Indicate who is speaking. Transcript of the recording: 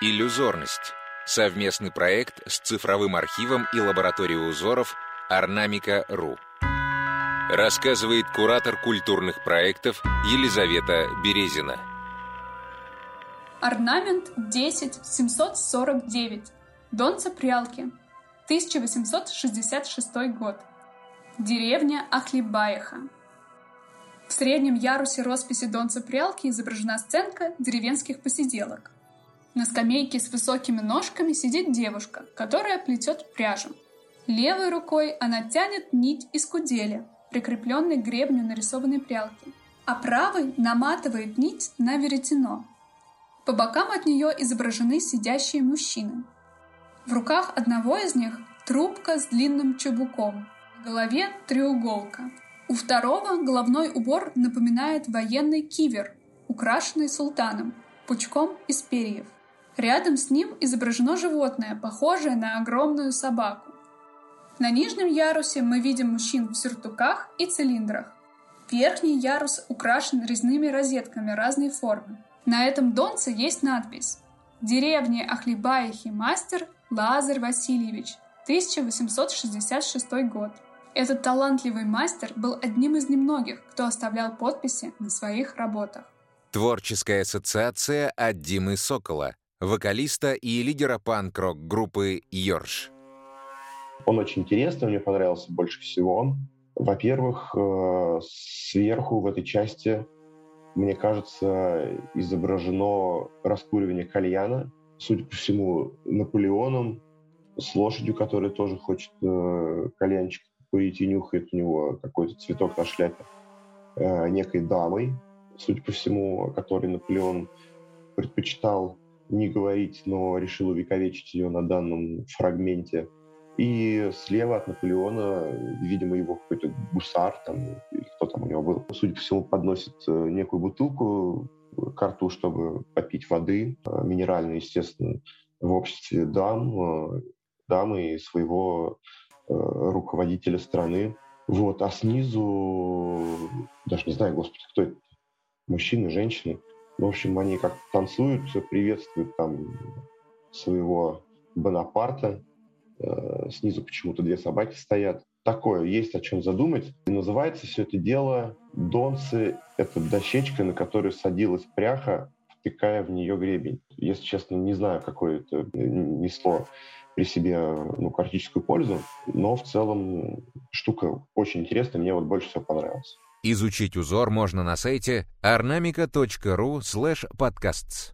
Speaker 1: Иллюзорность. Совместный проект с цифровым архивом и лабораторией узоров Орнамика.ру. Рассказывает куратор культурных проектов Елизавета Березина.
Speaker 2: Орнамент 10749. Донца Прялки. 1866 год. Деревня Ахлибаеха. В среднем ярусе росписи Донца Прялки изображена сценка деревенских посиделок. На скамейке с высокими ножками сидит девушка, которая плетет пряжу. Левой рукой она тянет нить из кудели, прикрепленной к гребню нарисованной прялки, а правой наматывает нить на веретено. По бокам от нее изображены сидящие мужчины. В руках одного из них трубка с длинным чубуком, в голове треуголка. У второго головной убор напоминает военный кивер, украшенный султаном, пучком из перьев. Рядом с ним изображено животное, похожее на огромную собаку. На нижнем ярусе мы видим мужчин в сюртуках и цилиндрах. Верхний ярус украшен резными розетками разной формы. На этом донце есть надпись «Деревня Ахлибаихи мастер Лазарь Васильевич, 1866 год». Этот талантливый мастер был одним из немногих, кто оставлял подписи на своих работах.
Speaker 1: Творческая ассоциация от Димы Сокола вокалиста и лидера панк-рок группы «Йорш».
Speaker 3: Он очень интересный, мне понравился больше всего. Во-первых, э, сверху в этой части, мне кажется, изображено раскуривание кальяна, судя по всему, Наполеоном, с лошадью, которая тоже хочет э, кальянчик курить и нюхает у него какой-то цветок на шляпе, э, некой дамой, судя по всему, которой Наполеон предпочитал не говорить, но решил увековечить ее на данном фрагменте. И слева от Наполеона, видимо, его какой-то гусар там, или кто там у него был, судя по всему, подносит э, некую бутылку к рту, чтобы попить воды, э, минеральной, естественно, в обществе дам, э, дамы и своего руководителя страны. Вот, а снизу, даже не знаю, господи, кто это, мужчины, женщины, в общем, они как танцуют, приветствуют там своего Бонапарта. Э, снизу почему-то две собаки стоят. Такое, есть о чем задумать. И называется все это дело «Донцы» — это дощечка, на которую садилась пряха, втыкая в нее гребень. Если честно, не знаю, какое это несло при себе ну, практическую пользу, но в целом штука очень интересная, мне вот больше всего понравилась.
Speaker 1: Изучить узор можно на сайте ornamica.ru podcasts.